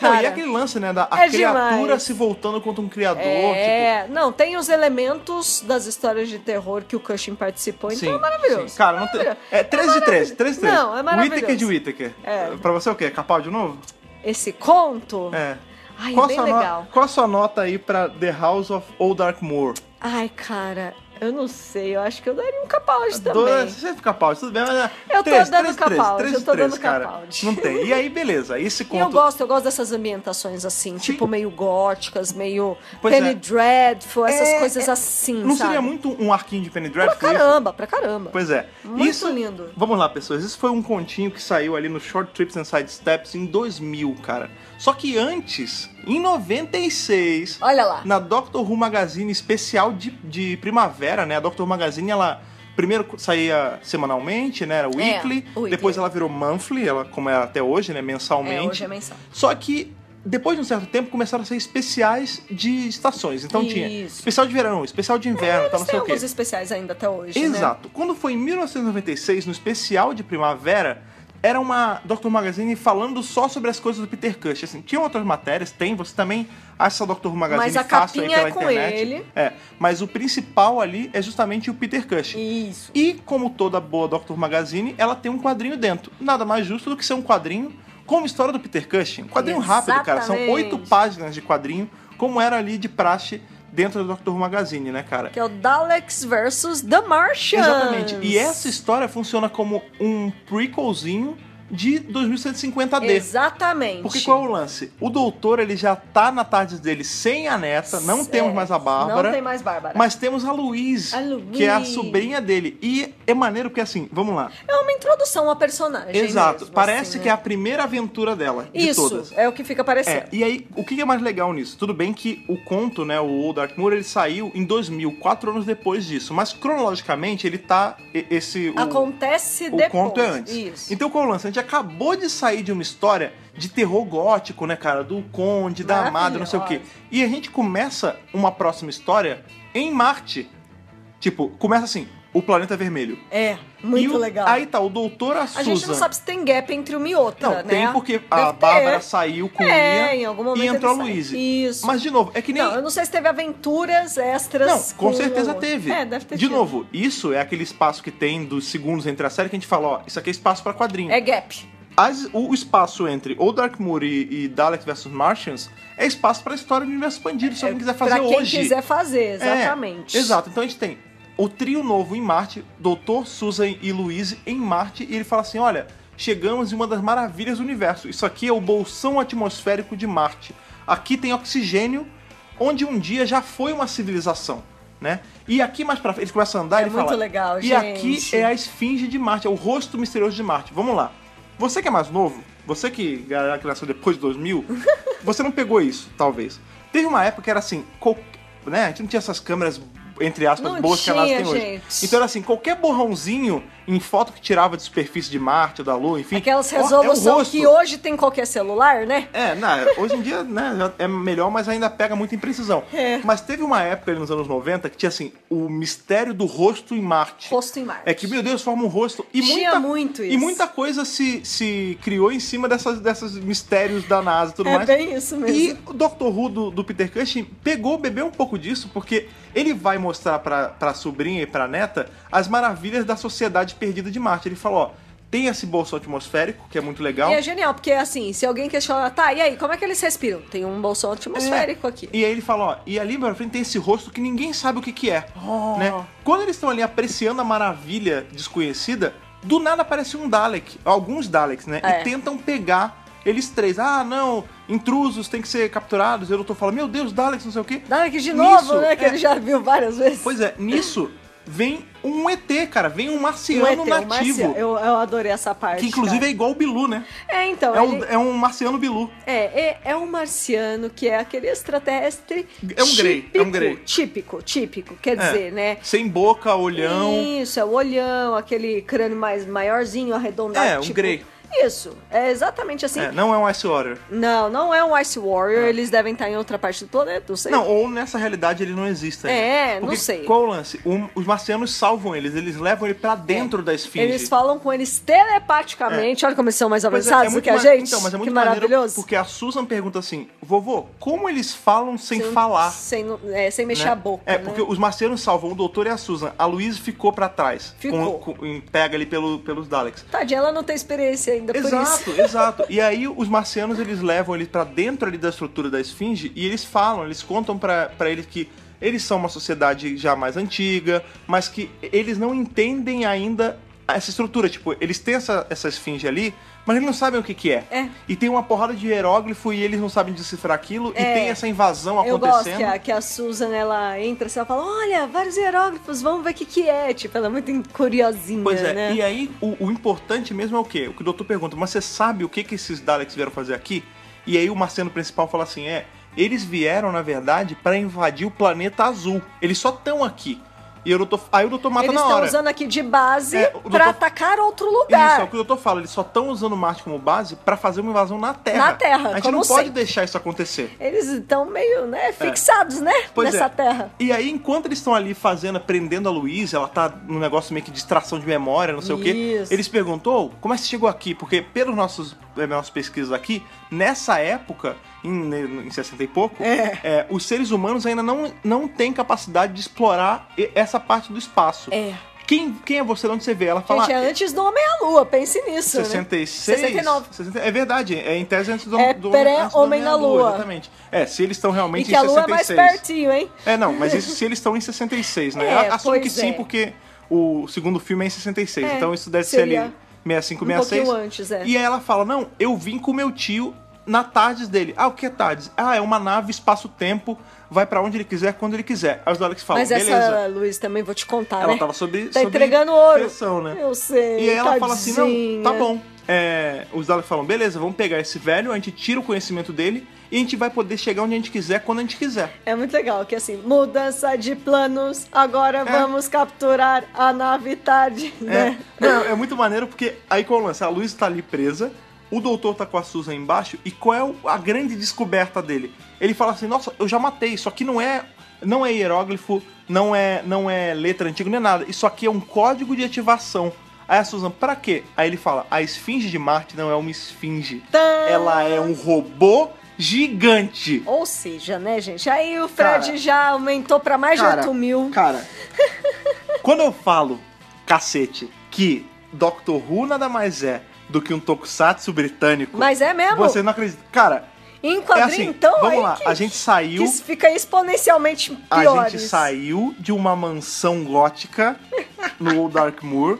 Não, Cara, e aquele lance, né, da a é criatura demais. se voltando contra um criador, tipo, É, não, tem os elementos das histórias de terror que o Cushing participou, então Sim, é maravilhoso. sim. Cara, não tem. É 13 de 13, 13 de 13. Não, é maravilhoso. Whittaker de Whittaker. É. Pra você o quê? Capal de novo? Esse conto, É. ai, qual, é bem sua no- legal. qual a sua nota aí pra The House of Old Darkmoor? Ai, cara, eu não sei, eu acho que eu daria um capaude também. Dois, você fica Capaldi, tudo bem, mas é. Eu tô três, dando três, Capaldi, três, eu tô dando cara. Capaldi. Não tem. E aí, beleza. Esse E eu gosto, eu gosto dessas ambientações assim, tipo meio góticas, meio Pois Penny é. Dreadful, essas É, coisas é, assim, Não sabe? seria muito um arquinho de Penny Pra Dreadful? isso? caramba, pra caramba. Pois é. Muito Isso, lindo. Vamos lá, pessoas. Isso foi um continho que saiu ali no Short Trips and Side Steps em 2000, cara. Só que antes, em 96, Olha lá. na Doctor Who Magazine especial de, de primavera, né? A Doctor Who Magazine, ela primeiro saía semanalmente, né? Era weekly, É, weekly. depois ela virou monthly, ela como é até hoje, né? Mensalmente. É, hoje é mensal. Só que depois de um certo tempo começaram a ser especiais de estações. Então tinha Isso. especial de verão, especial de inverno, tá, Eles não sei o quê. alguns especiais ainda até hoje, né? Exato. Quando foi em 1996, no especial de primavera, era uma Dr. Magazine falando só sobre as coisas do Peter Cush. Assim, tinha outras matérias, tem, você também acha essa Dr. Magazine Mas a fácil aí pela é com internet. ele. É, mas o principal ali é justamente o Peter Cush. Isso. E como toda boa Dr. Magazine, ela tem um quadrinho dentro. Nada mais justo do que ser um quadrinho como história do Peter Cushing. Um quadrinho rápido, cara. São Exatamente. oito páginas de quadrinho, como era ali de praxe dentro do Dr. Magazine, né, cara? Que é o Daleks versus The Martians. Exatamente. E essa história funciona como um prequelzinho de 2150D. Exatamente. Porque qual é o lance? O doutor, ele já tá na tarde dele sem a neta, não temos É, mais a Bárbara. Não tem mais Bárbara. Mas temos a Louise, A que é a sobrinha dele. E é maneiro porque, assim, vamos lá. É uma introdução a personagem. Exato. mesmo, Parece assim, que é né? a primeira aventura dela, de Isso, todas. é o que fica parecendo. É, e aí, o que é mais legal nisso? Tudo bem que o conto, né, o Old Darkmoor, ele saiu em 2000, quatro anos depois disso. Mas, cronologicamente, ele tá... esse o- Acontece o depois. conto é antes. Isso. Então qual é o lance? A gente acabou de sair de uma história de terror gótico, né, cara? Do conde, da amada, não sei o quê. E a gente começa uma próxima história em Marte. Tipo, começa assim, o planeta vermelho. É, muito o- legal. Aí tá, o doutor, a, a gente não sabe se tem gap entre uma e outra, Não, né? tem porque Deve a ter. Bárbara saiu com É, momento e entrou a. Louise. Isso. Mas, de novo, é que nem... Não, eu não sei se teve aventuras extras. Não, com o certeza teve. É, deve ter De tido. novo, isso é aquele espaço que tem dos segundos entre a série que a gente fala, ó, isso aqui é espaço pra quadrinho. É gap. As- o espaço entre Old Darkmoor e, e Dalek vs Martians é espaço pra história do universo expandido, se alguém quiser fazer É, pra quem hoje. quiser fazer, É, exatamente. exato. Então a gente tem o trio novo em Marte, Doutor, Susan e Louise em Marte, e ele fala assim: olha, chegamos em uma das maravilhas do universo. Isso aqui é o bolsão atmosférico de Marte. Aqui tem oxigênio, onde um dia já foi uma civilização. Né? E aqui mais pra frente, ele começa a andar É e ele muito fala. legal, e gente." aqui é a esfinge de Marte, é o rosto misterioso de Marte. Vamos lá. Você que é mais novo, você que, que nasceu depois de 2000, você não pegou isso, talvez. Teve uma época que era assim, né? A gente não tinha essas câmeras, entre aspas, Não boas que elas tinha, têm hoje. gente. Então era assim, qualquer borrãozinho em foto que tirava de superfície de Marte ou da Lua, enfim. Aquelas ó, é que hoje tem qualquer celular, né? É, não, hoje em dia né, é melhor, mas ainda pega muita imprecisão. É. Mas teve uma época ali nos anos 90 que tinha assim, o mistério do rosto em Marte. Rosto em Marte. É que, meu Deus, forma um rosto. E Tinha muita, muito E isso. muita coisa se, se criou em cima dessas, dessas mistérios da NASA e tudo É mais. bem isso mesmo. E o Dr. Who do, do Peter Cushing pegou, bebeu um pouco disso, porque ele vai mostrar pra, pra sobrinha e pra neta as maravilhas da sociedade perdida de Marte. Ele falou, ó, tem esse bolso atmosférico, que é muito legal. E é genial, porque assim, se alguém questionar, tá, e aí, como é que eles respiram? Tem um bolsão atmosférico aqui. E aí ele fala, ó, e ali pra frente tem esse rosto que ninguém sabe o que que é, Oh. né? Quando eles estão ali apreciando a maravilha desconhecida, do nada aparece um Dalek, alguns Daleks, né? É. E tentam pegar eles três. Ah, não, intrusos têm que ser capturados. Eu tô falando, meu Deus, Daleks, não sei o quê. Dalek de novo, Nisso, né? Que é. ele já viu várias vezes. Pois é, nisso vem um ET, cara. Vem um Um marciano ET, um nativo. marciano. Eu, eu adorei essa parte. Que inclusive cara. é igual o Bilu, né? É, então. É, ele- um, é um marciano Bilu. É, é, é um marciano que é aquele extraterrestre. É um grey, é um grey. Típico, típico. Quer É. dizer, né? Sem boca, olhão. Isso, é o olhão, aquele crânio mais maiorzinho, arredondado. É, um tipo- grey. Isso, é exatamente assim. É, não é um Ice Warrior. Não, não é um Ice Warrior, eles devem estar em outra parte do planeta, não sei. Não, ou nessa realidade ele não existe ainda. É, não Porque sei. Qual o lance? Um- os marcianos salvam eles, eles levam ele pra dentro da esfinge. Eles falam com eles telepaticamente, olha como eles são mais Pois é, avançados é do que a gente. Então, mas é muito que maravilhoso. porque a Susan pergunta assim, vovô, como eles falam sem, falar? Sem, é, sem mexer né? a boca. É, né? porque os marcianos salvam o doutor e a Susan. A Louise ficou pra trás. Ficou. Com, com- pega ali pelo, pelos Daleks. Tadinha, ela não tem experiência ainda por Exato, exato. E aí os marcianos eles levam ele pra dentro ali da estrutura da esfinge e eles falam, eles contam pra eles que eles são uma sociedade já mais antiga, mas que eles não entendem ainda essa estrutura. Tipo, eles têm essa, essa esfinge ali, mas eles não sabem o que, que é. É. E tem uma porrada de hieróglifo e eles não sabem decifrar aquilo. E É. tem essa invasão Eu gosto acontecendo. que a, que a Susan, ela entra assim, ela fala, olha, vários hieróglifos, vamos ver o que que é. Tipo, ela é muito curiosinha, Pois é, né? e aí o, o importante mesmo é o quê? O que o doutor pergunta, mas você sabe o que, que esses Daleks vieram fazer aqui? E aí o marciano principal fala assim: é, eles vieram, na verdade, pra invadir o planeta azul. Eles só estão aqui. E o doutor, aí o doutor mata Eles na estão hora. usando aqui de base É, o pra doutor- atacar outro Isso, é lugar. o que o doutor fala, eles só estão usando Marte como base pra fazer uma invasão na Terra. Na Terra, A gente não pode sempre. deixar isso acontecer. Eles estão meio, né, fixados, né, É. Pois nessa é. terra. E aí, enquanto eles estão ali fazendo, prendendo a Luísa, ela tá num negócio meio que de distração de memória, não sei o quê. Isso. Eles perguntou como é que você chegou aqui? Porque, eh, nossas pesquisas aqui, nessa época, em, em 60 e pouco, eh, os seres humanos ainda não, não têm capacidade de explorar essa parte do espaço. É. Quem, quem é você? De onde você vê? Ela fala. Gente, é antes do Homem à Lua, pense nisso, né? 66? 69. 60 é verdade, é em tese antes do, É do pré- Homem na Lua. Exatamente. É, se eles estão E realmente que a em Lua é mais 66. pertinho, hein? É, não, mas isso se eles estão em 66, né? É, Assumo que sim, é. porque o segundo filme é em 66, É, então isso deve seria ser ali 65, um 66. pouquinho antes, é. E aí ela fala: Não, eu vim com meu tio na Tardes dele. Ah, o que é Tardes? Ah, é uma nave espaço-tempo, vai pra onde ele quiser, quando ele quiser. Aí os Daleks falam: Mas Beleza. essa, Luiz, também vou te contar, Ela né? tava sobre. Tá sobre entregando ouro. pressão, né? Eu sei, E aí ela fala assim: não, tadinha. tá bom. É, os Daleks falam: beleza, vamos pegar esse velho, a gente tira o conhecimento dele e a gente vai poder chegar onde a gente quiser, quando a gente quiser. É muito legal que assim, mudança de planos, agora vamos capturar a nave tarde, É, né? não, é muito maneiro porque aí qual é o lance? A Luiz tá ali presa, o doutor tá com a Susan embaixo, e qual é a grande descoberta dele? Ele fala assim: nossa, eu já matei, isso aqui não é. Não é hieróglifo, não é, não é letra antiga, nem nada. Isso aqui é um código de ativação. Aí a Susan, pra quê? Aí ele fala: a esfinge de Marte não é uma esfinge. Ela é um robô gigante. Ou seja, né, gente? Aí o Fred Cara, já aumentou pra mais de Cara, 8 mil. Cara, quando eu falo, cacete, que Doctor Who nada mais é do que um tokusatsu britânico. Mas é mesmo? Você não acredita. Cara, Em é quadrinho, assim, então, vamos lá, que, a gente saiu, que fica exponencialmente a piores. gente saiu de uma mansão gótica no Old Dark Moor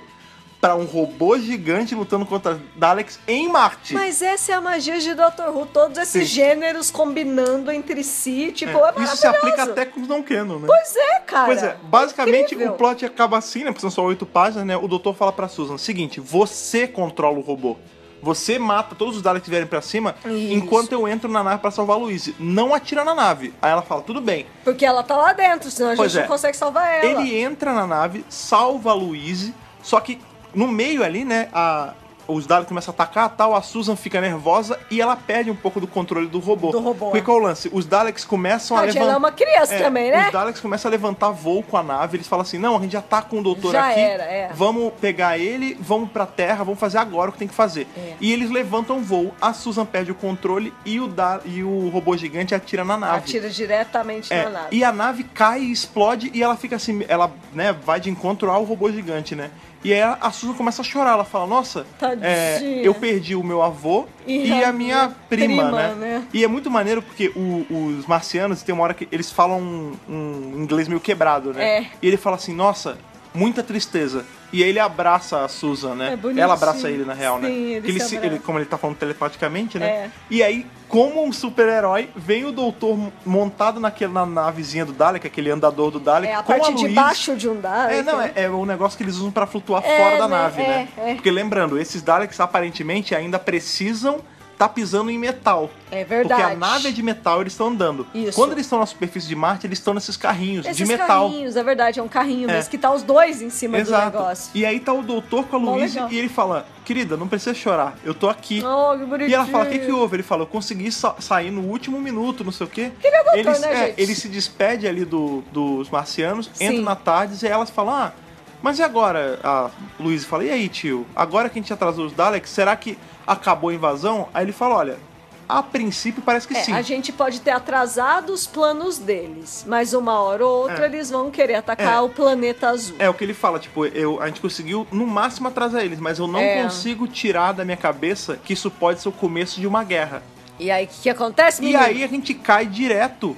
pra um robô gigante lutando contra Daleks em Marte. Mas essa é a magia de Doctor Who, todos esses Sim. gêneros combinando entre si, tipo, é, Isso se aplica até com os não canon, né? Pois é, cara. Pois é, basicamente o plot acaba assim, né? Porque são só oito páginas, né? O doutor fala pra Susan: seguinte, você controla o robô. Você mata todos os Daleks que vierem pra cima Isso. enquanto eu entro na nave pra salvar a Louise. Não atira na nave. Aí ela fala: tudo bem. Porque ela tá lá dentro, senão a Pois gente é. não consegue salvar ela. Ele entra na nave, salva a Louise, só que no meio ali, né? A, os Daleks começam a atacar tal, a Susan fica nervosa e ela perde um pouco do controle do robô. Do robô, Porque é. é o lance? Os Daleks começam a levantar. ela é uma criança também, né? Os Daleks começam a levantar voo com a nave, eles falam assim: não, a gente já tá com o doutor Já aqui. era, é. Vamos pegar ele, vamos pra terra, vamos fazer agora o que tem que fazer. É. E eles levantam voo, a Susan perde o controle e o, da, e o robô gigante atira na nave. Atira diretamente É, na nave. E a nave cai e explode e ela fica assim, ela né, vai de encontro ao robô gigante, né? E aí a Susan começa a chorar, ela fala, nossa, é, eu perdi o meu avô E e, a minha prima, prima, né? né? E é muito maneiro porque o- os marcianos, tem uma hora que eles falam um, um inglês meio quebrado, né? É. E ele fala assim, nossa, muita tristeza. E aí ele abraça a Susan, né? É bonitinho. Ela abraça ele, na real, né? Sim, eles Que ele se ele- como ele tá falando telepaticamente, né? É. E aí, como um super-herói, vem o doutor montado naquele, na navezinha do Dalek, aquele andador do Dalek, É a com parte a de baixo de um Dalek. É, não, é, é o negócio que eles usam pra flutuar É, fora da né? nave, né? É, é. Porque lembrando, esses Daleks aparentemente ainda precisam tá pisando em metal. É verdade. Porque a nave é de metal, eles estão andando. Isso. Quando eles estão na superfície de Marte, eles estão nesses carrinhos Esses de metal. carrinhos, é verdade, é um carrinho É. mesmo, que tá os dois em cima Exato. do negócio. E aí tá o doutor com a Louise legal. e ele fala: Querida, não precisa chorar, eu tô aqui. Oh, que bonitinho. E ela fala, o que que houve? Ele fala, eu consegui sa- sair no último minuto, não sei o quê. Que ele doutor, ele, né, é, gente? ele se despede ali do- dos marcianos, Sim. entra na tarde e elas falam, ah, mas e agora? A Luiz fala, e aí, tio? Agora que a gente atrasou os Daleks, será que acabou a invasão? Aí ele fala, olha, a princípio parece que É, sim. a gente pode ter atrasado os planos deles, mas uma hora ou outra É. eles vão querer atacar É. o planeta azul. É o que ele fala, tipo, eu, a gente conseguiu no máximo atrasar eles, mas eu não É. consigo tirar da minha cabeça que isso pode ser o começo de uma guerra. E aí, o que, que acontece, E menino? aí a gente cai direto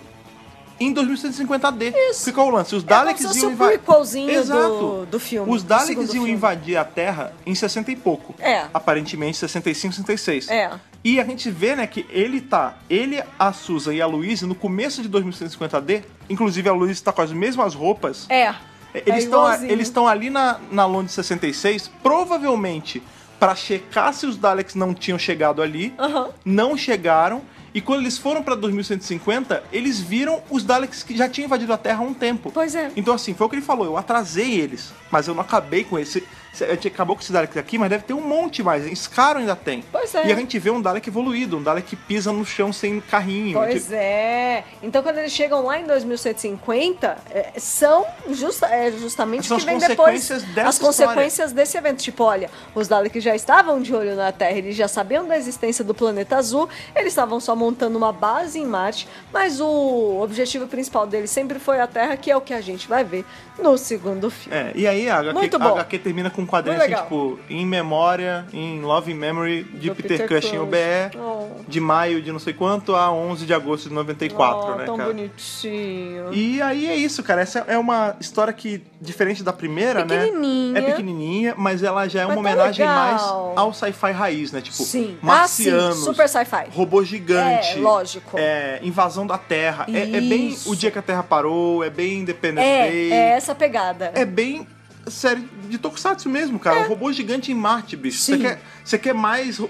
em 2150D. Isso. Ficou o lance. Os É Daleks fosse iam invadir. Exato. do, do filme. Os Daleks iam invadir a Terra em 60 e pouco. É. Aparentemente 65, 66. É. E a gente vê, né, que ele tá, ele, a Susan e a Louise, no começo de 2150D, inclusive a Louise tá com as mesmas roupas. É. Eles é estão ali na, na Londres 66, provavelmente pra checar se os Daleks não tinham chegado ali. Aham. Não chegaram. E quando eles foram pra 2150, eles viram os Daleks que já tinham invadido a Terra há um tempo. Pois é. Então, assim, foi o que ele falou. Eu atrasei eles, mas eu não acabei com esse. A gente acabou com esse Dalek aqui, mas deve ter um monte mais. Scar ainda tem. Pois é. E a gente vê um Dalek evoluído, um Dalek que pisa no chão sem carrinho. Pois Tipo, é. Então, quando eles chegam lá em 2150, é, são justa, é justamente São o que vem depois. as consequências desse evento. Tipo, olha, os Daleks já estavam de olho na Terra, eles já sabiam da existência do planeta azul, eles estavam só montando uma base em Marte, mas o objetivo principal deles sempre foi a Terra, que é o que a gente vai ver no segundo filme. É, e aí a HQ, Muito a bom. HQ termina com um quadrinho assim, tipo, em memória, em Love in Memory, de Do Peter, Peter Cushing. UBE, Oh. de maio de não sei quanto a 11 de agosto de 94, Oh, né, tão cara? bonitinho. E aí é isso, cara. Essa é uma história que, diferente da primeira, né? Pequenininha. É pequenininha, mas ela já é Mas uma tá homenagem legal. mais ao sci-fi raiz, né? Tipo, Sim. marcianos, Ah, sim. Super sci-fi. robô gigante. É, lógico. é, invasão da Terra. É, é bem o dia que a Terra parou, é bem Independence É, Day. é essa pegada. É bem série de Tokusatsu mesmo, cara. Um robô gigante em Marte, bicho. Você É. Quer, você quer mais.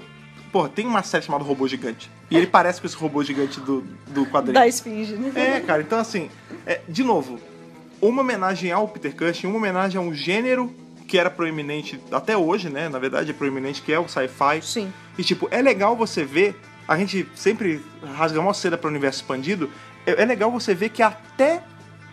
Pô, tem uma série chamada Robô Gigante. E ele parece com esse robô gigante do, do quadrinho. Da esfinge, né? É, cara, então assim, é, de novo, uma homenagem ao Peter Cushing, uma homenagem a um gênero que era proeminente até hoje, né? Na verdade, é proeminente, que é o sci-fi. Sim. E, tipo, é legal você ver, a gente sempre rasga uma seda para o universo expandido, é, é legal você ver que até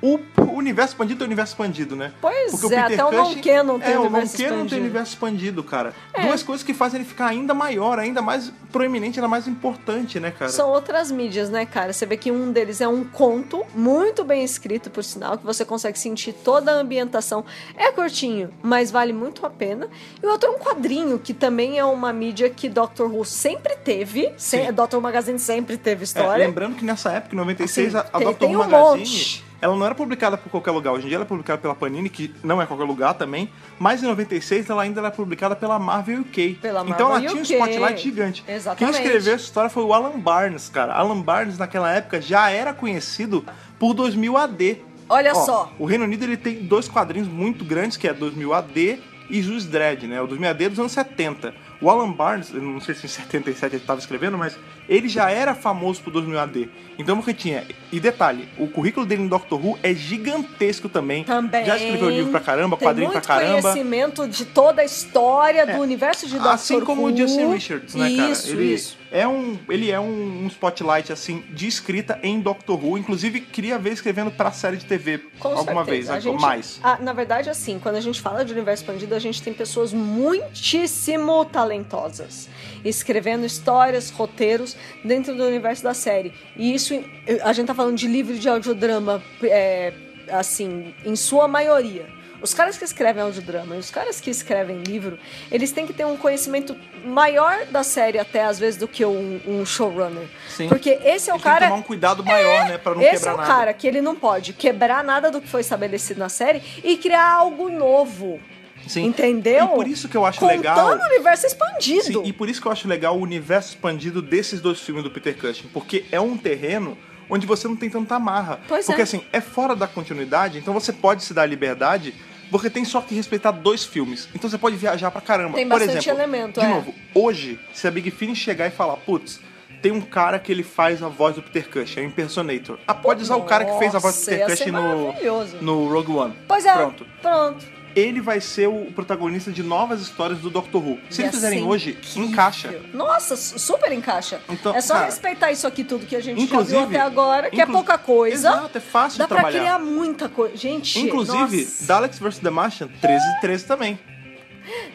o universo expandido é o universo expandido, né? Pois Porque o é, Peter até o Cushing- Nonkenon tem é, o universo Nonkenon tem expandido. universo expandido, cara. É. Duas coisas que fazem ele ficar ainda maior, ainda mais proeminente, ainda mais importante, né, cara? São outras mídias, né, cara? Você vê que um deles é um conto, muito bem escrito, por sinal, que você consegue sentir toda a ambientação. É curtinho, mas vale muito a pena. E o outro é um quadrinho, que também é uma mídia que Doctor Who sempre teve. Se, Sim. Doctor Magazine sempre teve É, história. lembrando que nessa época, em 96, Assim, a, a tem- Dr. tem Who um Magazine, monte. Ela não era publicada por qualquer lugar. Hoje em dia ela é publicada pela Panini, que não é qualquer lugar também. Mas em 96 ela ainda era publicada pela Marvel UK. Pela então ela Marvel tinha um UK. spotlight gigante. Exatamente. Quem escreveu essa história foi o Alan Barnes, cara. Alan Barnes, naquela época, já era conhecido por 2000 AD. Olha Ó, só. O Reino Unido ele tem dois quadrinhos muito grandes, que é 2000 AD e Juiz Dredd, né? O 2000 AD é dos anos 70. O Alan Barnes, eu não sei se em 77 ele estava escrevendo, mas ele já era famoso por 2000 AD. Então o que tinha... E detalhe, o currículo dele em Doctor Who é gigantesco também. Também. Já escreveu livro pra caramba, Tem quadrinho pra muito caramba. conhecimento de toda a história É. do universo de Doctor Assim como Who. o Justin Richards, né, cara? Isso, ele isso. é um, ele é um, um spotlight assim de escrita em Doctor Who, inclusive queria ver escrevendo pra série de TV Com alguma certeza. vez, A gente- mais. Ah, na verdade, assim, quando a gente fala de universo expandido, a gente tem pessoas muitíssimo talentosas escrevendo histórias, roteiros dentro do universo da série. E isso, a gente tá falando de livro de audiodrama, é, assim, em sua maioria. os caras que escrevem audiodrama e os caras que escrevem livro, eles têm que ter um conhecimento maior da série até às vezes do que um, um showrunner. Sim. Porque esse é o Ele tem cara que tomar um cuidado maior, né? Pra não esse quebrar é o nada. cara que ele não pode quebrar nada do que foi estabelecido na série e criar algo novo. Sim. Entendeu? E por isso que eu acho Contando legal. o universo expandido. Sim, e por isso que eu acho legal o universo expandido desses dois filmes do Peter Cushing, porque é um terreno onde você não tem tanta amarra. Pois porque é. assim, é fora da continuidade, então você pode se dar liberdade, porque tem só que respeitar dois filmes. Então você pode viajar pra caramba. Tem Por bastante exemplo, elemento, de é. novo, hoje, se a Big Finish chegar e falar, putz, tem um cara que ele faz a voz do Peter Cushing, é um impersonator. Ah, pode usar o cara que fez a voz do Nossa, Peter Cushing no, no Rogue One. Pois é. Pronto Pronto. Ele vai ser o protagonista de novas histórias do Doctor Who. Se eles fizerem hoje, incrível. encaixa. Nossa, su- super encaixa. Então, é só cara, respeitar isso aqui tudo que a gente já viu até agora, que é pouca coisa. Exato, é fácil Dá de pra trabalhar. criar muita coisa. Gente, Inclusive, nossa, Daleks vs The Martian, 13 de 13 também.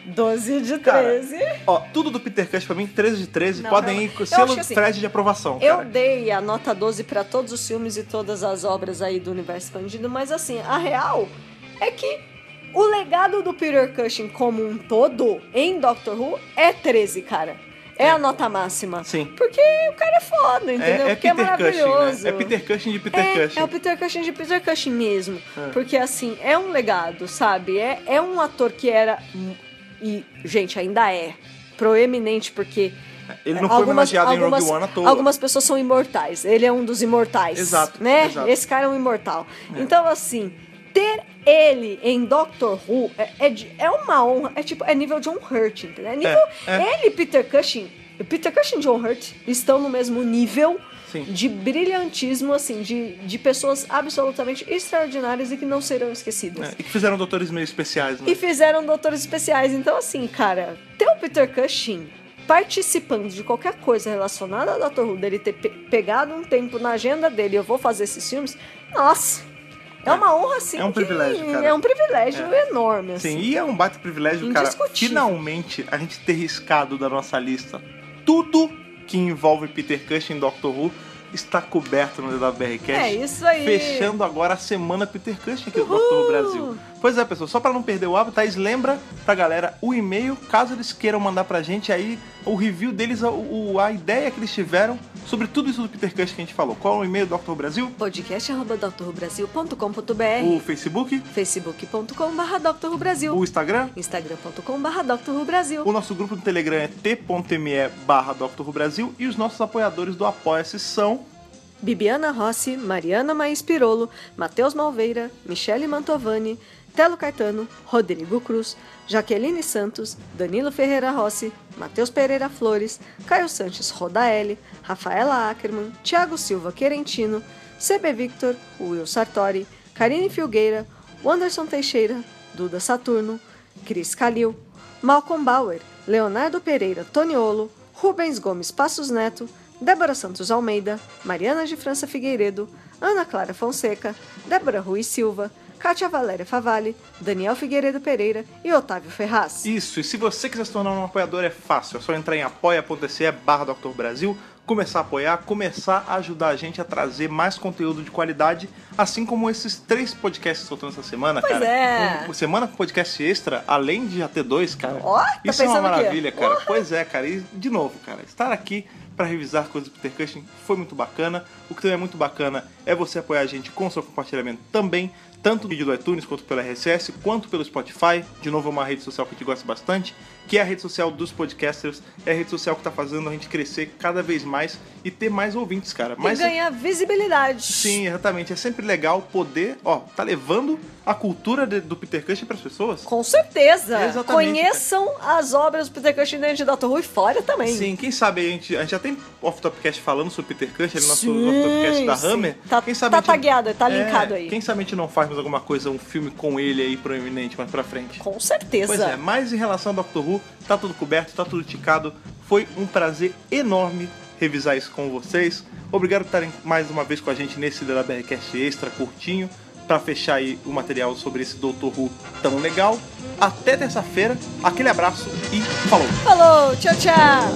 12 de Cara, 13. Ó, tudo do Peter Cush pra mim, 13 de 13, Não, podem não. ir com selo assim, Fred de aprovação, Eu cara. dei a nota 12 pra todos os filmes e todas as obras aí do universo expandido, mas assim, a real é que o legado do Peter Cushing como um todo em Doctor Who é 13, cara. É, a nota máxima. Sim. Porque o cara é foda, entendeu? É, é Porque é Peter Cushing, maravilhoso. né? É Peter Cushing de Peter É, Cushing. é o Peter Cushing de Peter Cushing mesmo. É. Porque, assim, é um legado, sabe? É, é um ator que era. E, gente, ainda é. Proeminente, porque. Ele não foi homenageado em Rogue One à toa. Algumas pessoas são imortais. Ele é um dos imortais. Exato, Né? exato. Esse cara é um imortal. Então, assim, ter ele em Doctor Who é, é, é uma honra. É tipo, é nível John Hurt, entendeu? É nível. é. Ele e Peter Cushing. Peter Cushing e John Hurt estão no mesmo nível Sim. de brilhantismo, assim, de, de pessoas absolutamente extraordinárias e que não serão esquecidas. É, e que fizeram doutores meio especiais, né? E fizeram doutores especiais. Então, assim, cara, ter o Peter Cushing participando de qualquer coisa relacionada ao Dr. Who, dele ter pe- pegado um tempo na agenda dele, eu vou fazer esses filmes, nossa, é, É. uma honra, assim. É um privilégio, cara. É um privilégio enorme, assim. Sim, e é um baita privilégio, cara, finalmente a gente ter riscado da nossa lista tudo que envolve Peter Cushing em Doctor Who está coberto no DWBR Cast. É isso aí. Fechando agora a semana Peter Cushing aqui do Doctor Who Brasil. Pois é, pessoal, só pra não perder o hábito, Thaís, lembra pra galera o e-mail, caso eles queiram mandar pra gente aí o review deles, a, o- a ideia que eles tiveram sobre tudo isso do Peter Cushing que a gente falou. Qual é o e-mail do Who Brasil? podcast.drbrasil.com.br O Facebook, facebook.com.br o Instagram, instagram.com.br Brasil O nosso grupo no Telegram é t.me barra Dr. E os nossos apoiadores do Apoia-se são Bibiana Rossi, Mariana Maís Pirolo, Matheus Malveira, Michele Mantovani, Telo Caetano, Rodrigo Cruz, Jaqueline Santos, Danilo Ferreira Rossi, Matheus Pereira Flores, Caio Sanches Rodaelli, Rafaela Ackerman, Thiago Silva Querentino, CB Victor, Will Sartori, Karine Filgueira, Wanderson Teixeira, Duda Saturno, Cris Calil, Malcolm Bauer, Leonardo Pereira Toniolo, Rubens Gomes Passos Neto, Débora Santos Almeida, Mariana de França Figueiredo, Ana Clara Fonseca, Débora Rui Silva, Kátia Valéria Favalli, Daniel Figueiredo Pereira e Otávio Ferraz. isso. E se você quiser se tornar um apoiador, é fácil. É só entrar em apoia.se barra Dr. Brasil, começar a apoiar, começar a ajudar a gente a trazer mais conteúdo de qualidade, assim como esses três podcasts soltando essa semana, Pois cara. é. Um- semana com podcast extra, além de já ter dois, cara. Ó, tá isso é uma maravilha, cara. Pois é, cara. E, de novo, cara, estar aqui pra revisar coisas do Peter Cushing foi muito bacana. O que também é muito bacana é você apoiar a gente com seu compartilhamento também, tanto no vídeo do iTunes quanto pela RSS, quanto pelo Spotify. De novo, é uma rede social que a gente gosta bastante, que é a rede social dos podcasters. É a rede social que tá fazendo a gente crescer cada vez mais e ter mais ouvintes, cara. Mas e ganhar visibilidade. Sim, exatamente. É sempre legal poder, ó, tá levando a cultura de- do Peter Cushing pras pessoas. Com certeza. Exatamente, Conheçam as obras do Peter Cushing dentro de Dr. Who e fora também. Sim, quem sabe a gente, a gente já tem off-topcast falando sobre Peter Cushing, ali no nosso off-topcast da sim. Hammer. Tá- quem sabe tá gente- tagueado, tá É, linkado aí. Quem sabe a gente não faz mais alguma coisa, um filme com ele aí proeminente mais pra frente. Com certeza. Pois é, mas em relação ao Doctor Who, Tá tudo coberto, tá tudo ticado. Foi um prazer enorme revisar isso com vocês. Obrigado por estarem mais uma vez com a gente nesse DWRcast extra curtinho para fechar aí o material sobre esse Doutor Who tão legal. Até terça-feira, aquele abraço e falou! Falou, tchau, tchau!